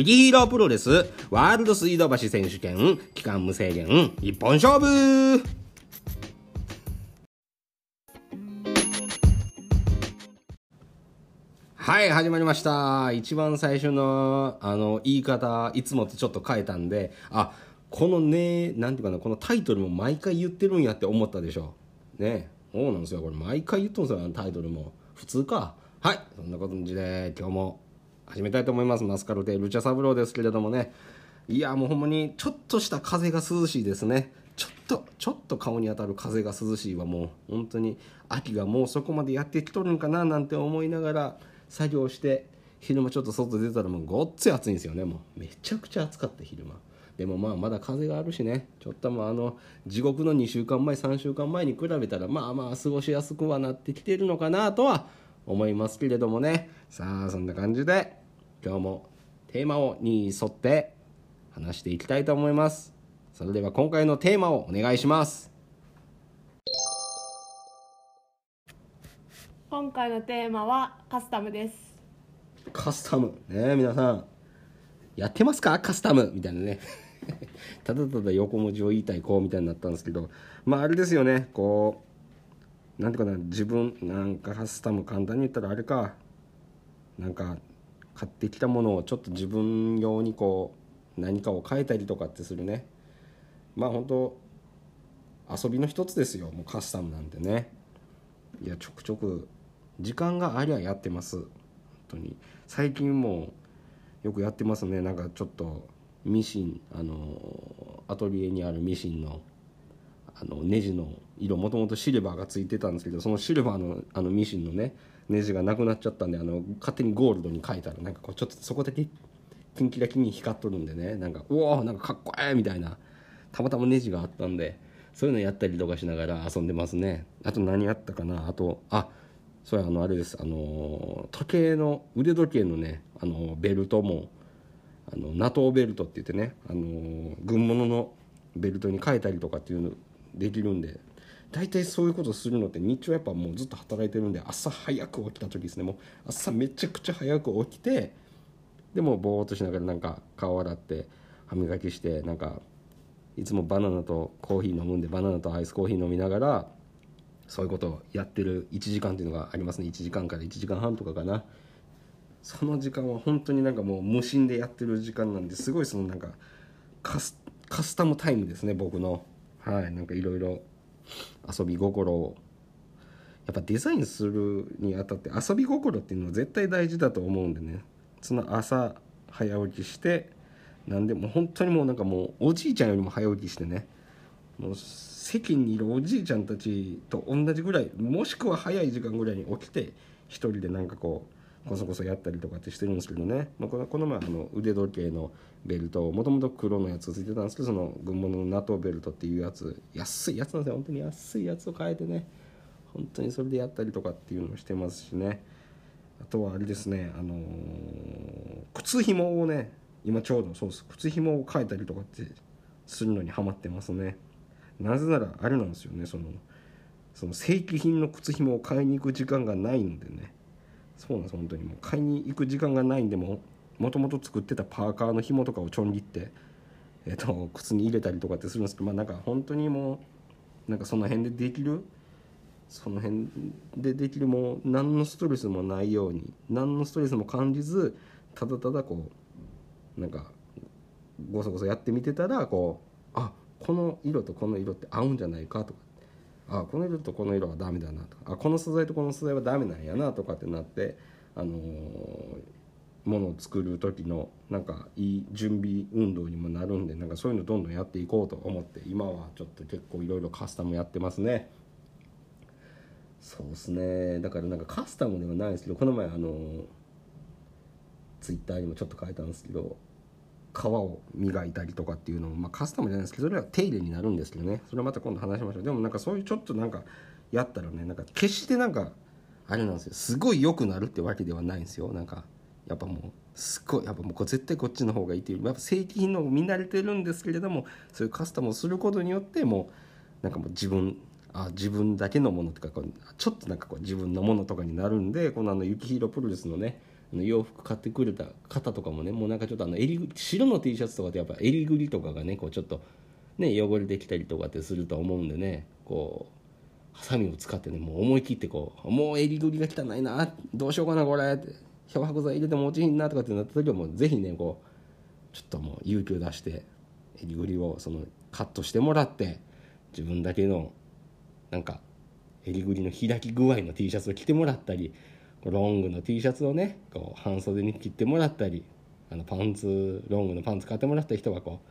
雪ヒロプロレスワールド水道橋選手権期間無制限一本勝負はい、始まりました。一番最初の、あの、言い方、いつもとちょっと変えたんで、あ、このね、なんていうかな、このタイトルも毎回言ってるんやって思ったでしょ。ね。そうなんですよ。これ毎回言ってるんすよ、タイトルも。普通か。はい、そんな感じで、今日も始めたいと思います。マスカルテルチャサブローですけれどもね。いや、もうほんまに、ちょっとした風が涼しいですね。ちょっと、ちょっと顔に当たる風が涼しいはもう、本当に、秋がもうそこまでやってきとるんかな、なんて思いながら、作業して昼間ちょっと外出たらもうごっつい暑いんですよねもうめちゃくちゃ暑かった昼間でもまあまだ風があるしねちょっとまああの地獄の2週間前3週間前に比べたらまあまあ過ごしやすくはなってきてるのかなとは思いますけれどもねさあそんな感じで今日もテーマをに沿って話していきたいと思います。それでは今回のテーマをお願いします。今回のテーマはカスタムです。カスタム。ね皆さん。やってますか？カスタム。みたいなね。ただただ横文字を言いたい子みたいになったんですけど。まああれですよね。こうなんていうかな。自分なんかカスタム簡単に言ったらあれか。なんか買ってきたものをちょっと自分用にこう何かを変えたりとかってするね。まあ本当遊びの一つですよ。もうカスタムなんてね。いやちょくちょく時間がありゃやってます。本当に。最近もよくやってますね。なんかちょっとミシンあのアトリエにあるミシンのあのネジの色もともとシルバーがついてたんですけどそのシルバーのあのミシンのねネジがなくなっちゃったんであの勝手にゴールドに変えたらなんかこうちょっとそこだけキンキラキンに光っとるんでね。なんかうおーなんかかっこええみたいな。たまたまネジがあったんでそういうのやったりとかしながら遊んでますね。あと何やったかな。あとあそれあのあれです。あの時計の腕時計のねあのベルトもあの NATO ベルトって言ってねあの軍物のベルトに変えたりとかっていうのできるんで大体そういうことするのって日中やっぱもうずっと働いてるんで朝早く起きた時ですね。もう朝めちゃくちゃ早く起きてでもぼーっとしながらなんか顔洗って歯磨きしてなんかいつもバナナとコーヒー飲むんでバナナとアイスコーヒー飲みながらそういうことをやってる1時間っていうのがありますね。1時間から1時間半とかかな。その時間は本当になんかもう無心でやってる時間なんですごいそのなんかカスタムタイムですね僕の。はいなんかいろいろ遊び心を。やっぱデザインするにあたって遊び心っていうのは絶対大事だと思うんでね。その朝早起きしてなんでも本当にもうなんかもうおじいちゃんよりも早起きしてね。もう席にいるおじいちゃんたちと同じぐらいもしくは早い時間ぐらいに起きて一人でなんかこうこそこそやったりとかってしてるんですけどね、まあ、このこの前あの腕時計のベルトもともと黒のやつついてたんですけどその軍物の NATO ベルトっていうやつ安いやつなんですよ本当に安いやつを変えてね本当にそれでやったりとかっていうのをしてますしね。あとはあれですねあのー靴ひもをね今ちょうどそうです靴ひもを変えたりとかってするのにハマってますね。なぜならあれなんですよねそのその正規品の靴ひもを買いに行く時間がないんでね。そうなんです本当に。もう買いに行く時間がないんでももともと作ってたパーカーの紐とかをちょん切って、えっと靴に入れたりとかってするんですけどまあなんか本当にもうなんかその辺でできるその辺でできるもう何のストレスもないように何のストレスも感じずただただこうなんかごそごそやってみてたらこうあこの色とこの色って合うんじゃないかとかあこの色とこの色はダメだなと。かあこの素材とこの素材はダメなんやなとかってなってあのーものを作る時のなんかいい準備運動にもなるんでなんかそういうのどんどんやっていこうと思って今はちょっと結構いろいろカスタムやってますね。そうですね。だからなんかカスタムではないですけどこの前あのツイッターにもちょっと書いたんですけど皮を磨いたりとかっていうのも、まあ、カスタムじゃないですけどそれは手入れになるんですけどね。それはまた今度話しましょう。でもなんかそういうちょっとなんかやったらねなんか決してなんかあれなんですよ。すごい良くなるってわけではないんですよ。なんかやっぱもうすごいやっぱもうこれ絶対こっちの方がいいっていう。やっぱ正規品の見慣れてるんですけれどもそういうカスタムをすることによってもうなんかもう自分あ自分だけのものとかこうちょっとなんかこう自分のものとかになるんでこのあの雪広プロレスのね洋服買ってくれた方とかもねもうなんかちょっとあの襟白の T シャツとかってやっぱ襟ぐりとかがねこうちょっとね汚れてきたりとかってすると思うんでねこうハサミを使ってねもう思い切ってこうもう襟ぐりが汚いなどうしようかなこれって漂白剤入れても落ちひんなとかってなった時はもうぜひねこうちょっともう勇気を出して襟ぐりをそのカットしてもらって自分だけのなんか襟ぐりの開き具合の T シャツを着てもらったりロングの T シャツをねこう半袖に切ってもらったりあのパンツロングのパンツ買ってもらった人がこう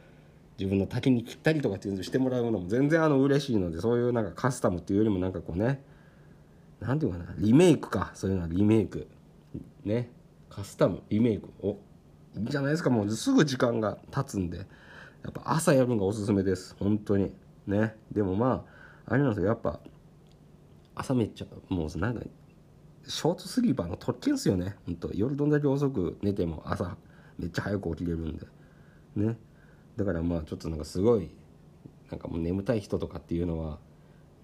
自分の丈に切ったりとかっていうのをしてもらうのも全然あの嬉しいのでそういうなんかカスタムっていうよりもなんかこうねなんていうかなリメイクかそういうのはリメイク。ねカスタムリメイク。おいいじゃないですか。もうすぐ時間が経つんでやっぱ朝やるのがおすすめです。本当に。ね。でもまああれなんですよ。やっぱ朝めっちゃもうなんかショートスリーパーの特権っすよね。本当。夜どんだけ遅く寝ても朝めっちゃ早く起きれるんで。ね。だからまあちょっとなんかすごいなんかもう眠たい人とかっていうのは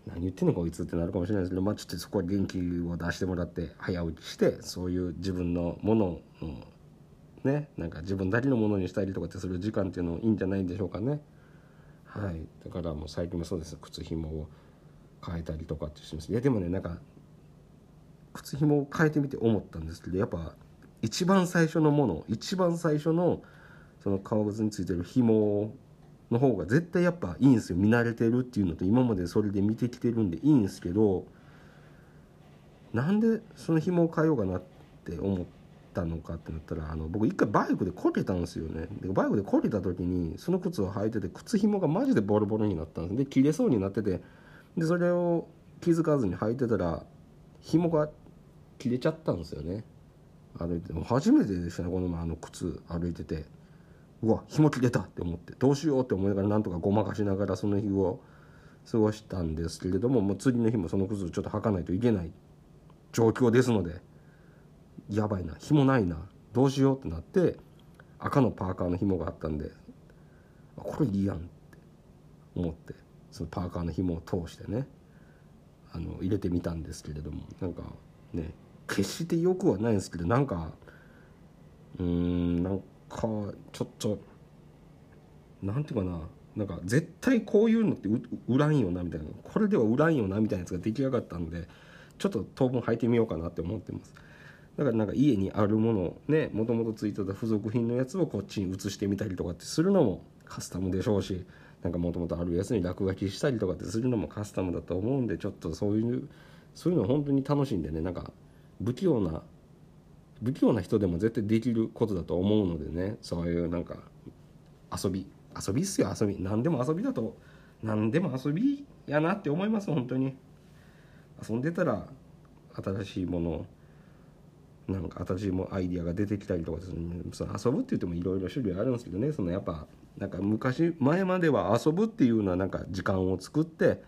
何言ってんのこいつってなるかもしれないですけどまあちょっとそこは元気を出してもらって早起きしてそういう自分のものをねなんか自分だけのものにしたりとかってする時間っていうのいいんじゃないんでしょうかね。はい。だからもう最近もそうです。靴ひもを変えたりとかってしてます。いやでもねなんか靴ひもを変えてみて思ったんですけどやっぱ一番最初のもの一番最初のその革靴についてる紐の方が絶対やっぱいいんですよ。見慣れてるっていうのと今までそれで見てきてるんでいいんですけどなんでその紐を変えようかなって思ったのかってなったらあの僕一回バイクでこけたんですよね。でバイクでこけた時にその靴を履いてて靴紐がマジでボロボロになったんですで切れそうになってて。でそれを気づかずに履いてたら紐が切れちゃったんですよね。歩いて初めてでしたねこの前あの靴歩いてて。うわ紐切れたって思って。どうしようって思いながらなんとかごまかしながらその日を過ごしたんですけれどももう次の日もその靴をちょっと履かないといけない状況ですのでやばいな紐ないなどうしようってなって赤のパーカーの紐があったんでこれいいやんって思ってそのパーカーの紐を通してねあの入れてみたんですけれどもなんかね決してよくはないんですけどなんかうーんなんかちょっとなんていうかな。なんか絶対こういうのって売らんよなみたいな。これでは売らんよなみたいなやつが出来上がったんでちょっと当分履いてみようかなって思ってます。だからなんか家にあるものねもともとついてた付属品のやつをこっちに移してみたりとかってするのもカスタムでしょうしなんかもともとあるやつに落書きしたりとかってするのもカスタムだと思うんでちょっとそういうそういうの本当に楽しいんでねなんか不器用な不器用な人でも絶対できることだと思うのでね。そういうなんか遊び。遊びっすよ遊び。何でも遊びだと何でも遊びやなって思います本当に。遊んでたら新しいものなんか新しいもアイディアが出てきたりとかですねその遊ぶって言ってもいろいろ種類あるんですけどね。そのやっぱなんか昔前までは遊ぶっていうのはなんか時間を作って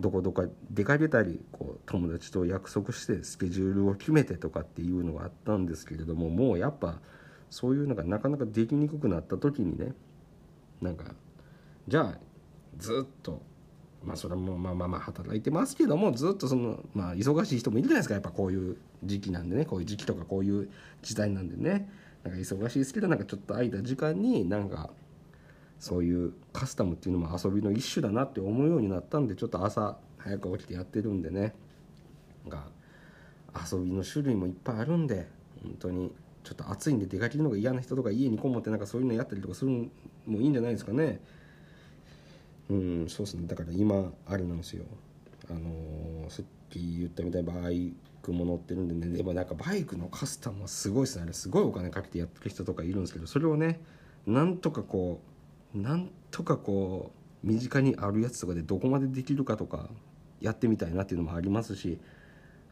どこどこ出かけたりこう友達と約束してスケジュールを決めてとかっていうのがあったんですけれどももうやっぱそういうのがなかなかできにくくなった時にねなんかじゃあずっとまあそれもまあまあまあ働いてますけどもずっとそのまあ忙しい人もいるじゃないですか。やっぱこういう時期なんでねこういう時期とかこういう時代なんでね。なんか忙しいですけどなんかちょっと空いた時間になんかそういうカスタムっていうのも遊びの一種だなって思うようになったんでちょっと朝早く起きてやってるんでね。なんか遊びの種類もいっぱいあるんで本当にちょっと暑いんで出かけるのが嫌な人とか家にこもってなんかそういうのやったりとかするのもいいんじゃないですかね。うんそうですね。だから今あれなんですよ。あのー、さっき言ったみたいにバイクも乗ってるんでね。でもなんかバイクのカスタムはすごいですね。あれすごいお金かけてやってる人とかいるんですけどそれをねなんとかこうなんとかこう身近にあるやつとかでどこまでできるかとかやってみたいなっていうのもありますし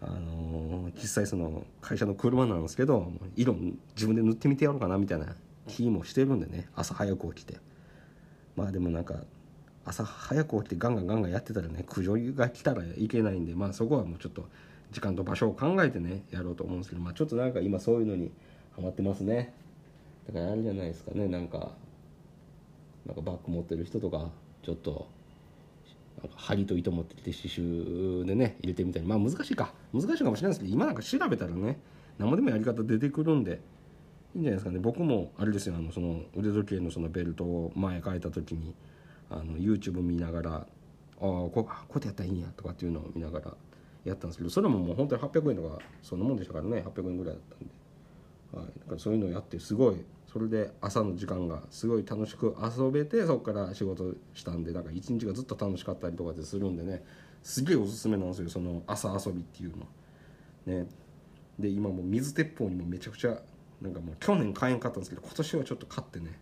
あのー、実際その会社の車なんですけど色自分で塗ってみてやろうかなみたいな気もしてるんでね朝早く起きて。まあでもなんか朝早く起きてガンガンガンガンやってたらね苦情が来たらいけないんでまあそこはもうちょっと時間と場所を考えてねやろうと思うんですけどまあちょっとなんか今そういうのにハマってますね。だからあれじゃないですかねなんかなんかバッグ持ってる人とかちょっとなんか針と糸持ってきて刺繍でね入れてみたり。まあ難しいか。難しいかもしれないですけど今なんか調べたらね生でもやり方出てくるんでいいんじゃないですかね。僕もあれですよ。あのその腕時計のそのベルトを前変えた時にあの YouTube 見ながらああここうやってやったらいいんやとかっていうのを見ながらやったんですけどそれももう本当に800円とかそんなもんでしたからね。800円ぐらいだったんで、はい、だからそういうのをやってすごいそれで朝の時間がすごい楽しく遊べてそこから仕事したんでなんか一日がずっと楽しかったりとかでするんでねすげえおすすめなんですよその朝遊びっていうの。ね。で今もう水鉄砲にもめちゃくちゃなんかもう去年買えんかったんですけど今年はちょっと買ってね。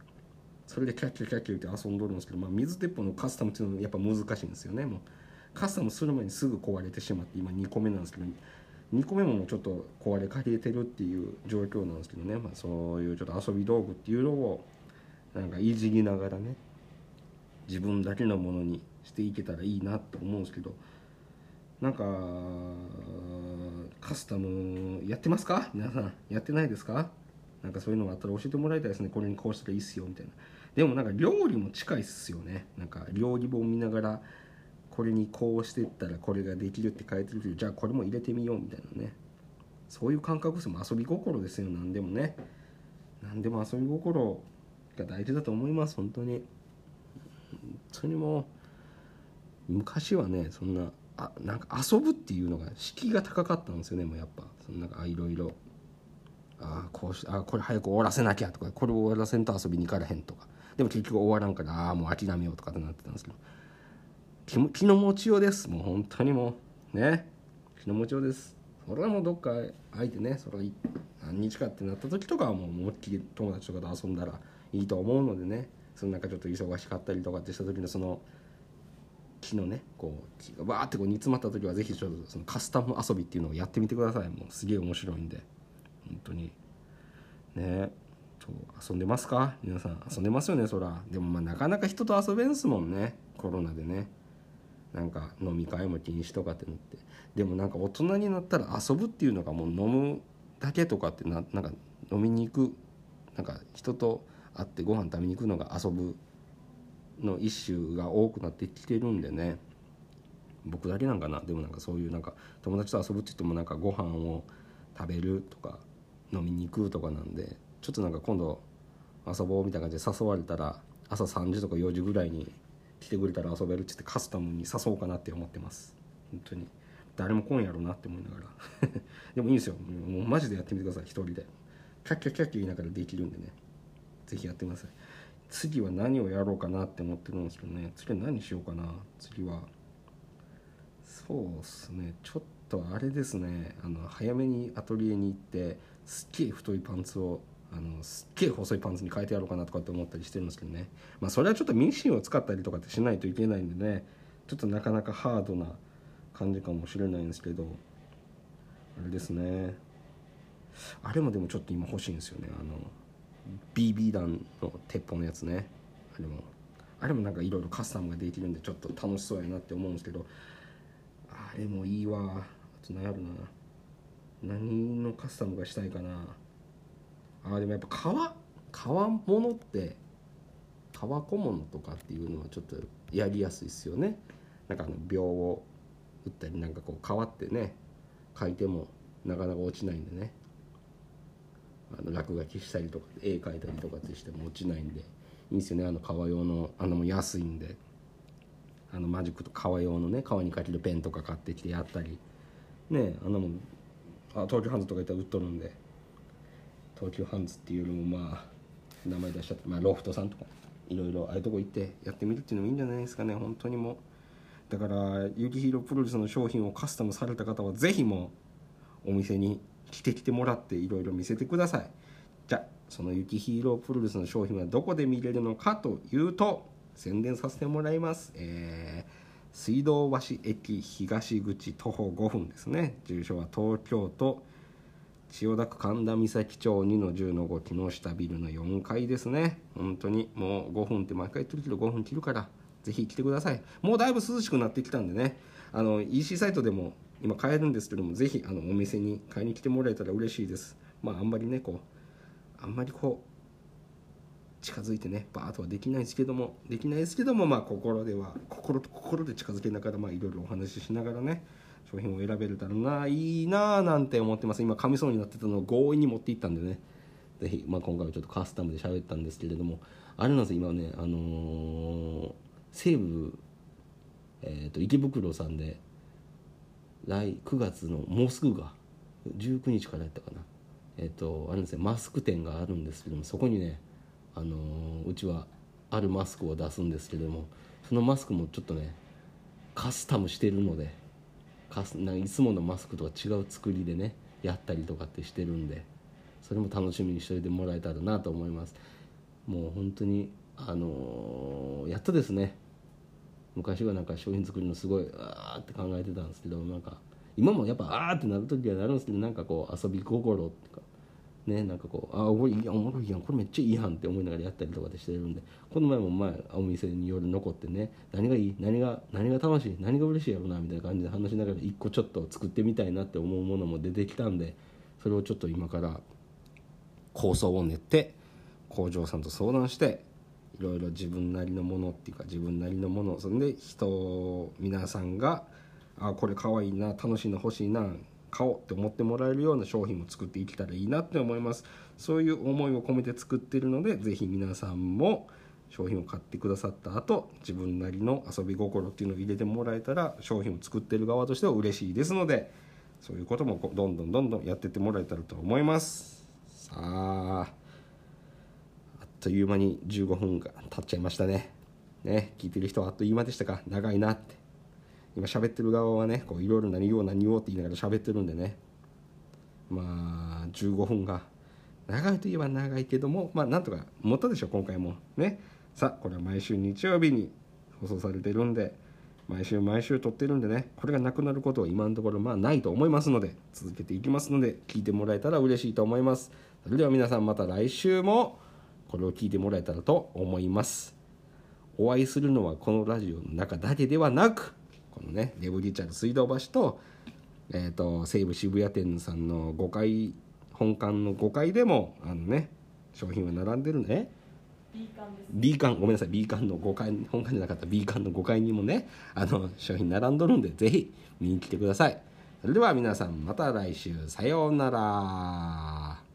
それでキャッキャキャッキャ言って遊んどるんですけど、まあ、水鉄砲のカスタムっていうのはやっぱ難しいんですよねもう。カスタムする前にすぐ壊れてしまって今2個目なんですけど2個目ももちょっと壊れかけてるっていう状況なんですけどね、まあ、そういうちょっと遊び道具っていうのをなんかいじりながらね自分だけのものにしていけたらいいなと思うんですけど。なんかカスタムやってますか？皆さんやってないですか？なんかそういうのがあったら教えてもらいたいですね。これにこうしたらいいっすよみたいな。でもなんか料理も近いっすよね。なんか料理本見ながらこれにこうしてったらこれができるって書いてるけどじゃあこれも入れてみようみたいなね。そういう感覚ですも遊び心ですよ。何でもね。何でも遊び心が大事だと思います本当に。本当にもう昔はねそんなあなんか遊ぶっていうのが敷居が高かったんですよねもうやっぱ。そのなんかいろいろ。ああこうしあこれ早く終わらせなきゃとかこれ終わらせんと遊びに行かれへんとか。でも結局終わらんからああもう諦めようとかってなってたんですけど。気気の持ちようです。もう本当にもう。ね。気の持ちようです。それはもうどっか空いてねそれ何日かってなった時とかはもう思いっきり友達とかと遊んだらいいと思うのでね。そのなんかちょっと忙しかったりとかってした時のその木のねこう木がわーってこう煮詰まった時はぜひちょっとそのカスタム遊びっていうのをやってみてください。もうすげえ面白いんで。本当に。ね。そう遊んでますか？皆さん遊んでますよね？そら。でもまあなかなか人と遊べんすもんね。コロナでね。なんか飲み会も禁止とかってなって。でもなんか大人になったら遊ぶっていうのがもう飲むだけとかってななんか飲みに行くなんか人と会ってご飯食べに行くのが遊ぶの一種が多くなってきてるんでね。僕だけなんかな。でもなんかそういうなんか友達と遊ぶって言ってもなんかご飯を食べるとか飲みに行くとかなんでちょっとなんか今度遊ぼうみたいな感じで誘われたら朝3時とか4時ぐらいに来てくれたら遊べるって言ってカスタムに誘おうかなって思ってます。本当に。誰も来んやろうなって思いながら。でもいいんですよ。もうマジでやってみてください。一人で。キャッキャキャッキャ言いながらできるんでね。ぜひやってください。次は何をやろうかなって思ってるんですけどね。次は何しようかな。次はそうっすね。ちょっとあれですね。あの早めにアトリエに行ってすっげえ太いパンツをあのすっげえ細いパンツに変えてやろうかなとかって思ったりしてるんですけどね。まあそれはちょっとミシンを使ったりとかってしないといけないんでねちょっとなかなかハードな感じかもしれないんですけどあれですね。あれもでもちょっと今欲しいんですよね。あの BB 弾の鉄砲のやつね。あれも。あれもなんかいろいろカスタムができるんでちょっと楽しそうやなって思うんですけどあれもいいわ。あと何やるな。何のカスタムがしたいかな。あでもやっぱ革革物って革小物とかっていうのはちょっとやりやすいですよね。なんかあの秒を打ったりなんかこう革ってね書いてもなかなか落ちないんでね。あの落書きしたりとか絵描いたりとかってしても落ちないんでいいんですよね。あの革用のあのも安いんで。あのマジックと革用のね革に描けるペンとか買ってきてやったり。ねあのもあ東京ハンズとか言ったら売っとるんで。東急ハンズっていうのもまあ名前出しちゃって、まあ、ロフトさんとかいろいろああいうとこ行ってやってみるっていうのもいいんじゃないですかね本当にもだからユキヒロプロレスの商品をカスタムされた方はぜひもうお店に来てきてもらっていろいろ見せてください。じゃあそのユキヒーロープロレスの商品はどこで見れるのかというと宣伝させてもらいます、えー水道橋駅東口徒歩5分ですね。住所は東京都千代田区神田岬町2の10の5木下ビルの4階ですね。本当にもう5分って毎回言ってるけど5分切るからぜひ来てください。もうだいぶ涼しくなってきたんでね。あの EC サイトでも今買えるんですけどもぜひあのお店に買いに来てもらえたら嬉しいです。まああんまりねこうあんまりこう近づいてねバーッとはできないですけどもできないですけどもまあ心では心と心で近づけながらまあいろいろお話ししながらね商品を選べれたらないいななんて思ってます。今噛みそうになってたのを強引に持っていったんでね。ぜひ、まあ、今回はちょっとカスタムで喋ったんですけれども。あれなんですよ今ねあのー西武、えー、と池袋さんで来9月のもうすぐが19日からやったかな。えっ、とあれですねマスク店があるんですけどもそこにねあのーうちはあるマスクを出すんですけどもそのマスクもちょっとねカスタムしてるのでかすないつものマスクとは違う作りでねやったりとかってしてるんでそれも楽しみにしておいてもらえたらなと思います。もう本当にあのーやっとですね昔はなんか商品作りのすごいあーって考えてたんですけどなんか今もやっぱあーってなる時はなるんですけどなんかこう遊び心っていうかねなんかこうあーこれいやおもろいやんこれめっちゃいいやんって思いながらやったりとかでしてるんでこの前も前お店に夜残ってね何がいい何が何が楽しい何が嬉しいやろなみたいな感じで話しながら一個ちょっと作ってみたいなって思うものも出てきたんでそれをちょっと今から構想を練って工場さんと相談していろいろ自分なりのものっていうか自分なりのものそんで人皆さんがあこれかわいいな楽しいの欲しいな買おうって思ってもらえるような商品も作っていけたらいいなって思います。そういう思いを込めて作ってるのでぜひ皆さんも商品を買ってくださった後自分なりの遊び心っていうのを入れてもらえたら商品を作ってる側としては嬉しいですのでそういうこともどんどんどんどんやってってもらえたらと思います。さああっという間に15分が経っちゃいましたね。ね聞いてる人はあっという間でしたか？長いなって。今喋ってる側はねこういろいろ何言おう何言おうって言いながら喋ってるんでね。まあ15分が長いといえば長いけどもまあなんとか持ったでしょ今回も。ね。さあこれは毎週日曜日に放送されてるんで毎週毎週撮ってるんでね。これがなくなることは今のところまあないと思いますので続けていきますので聞いてもらえたら嬉しいと思います。それでは皆さんまた来週もこれを聞いてもらえたらと思います。お会いするのはこのラジオの中だけではなくこのねレブリチャーズ水道橋と,、えー、と西武渋谷店さんの5階本館の5階でもあのね商品は並んでるね。B 館ごめんなさい B 館の5階本館じゃなかった B 館の5階にもねあの商品並んどるんでぜひ見に来てください。それでは皆さんまた来週。さようなら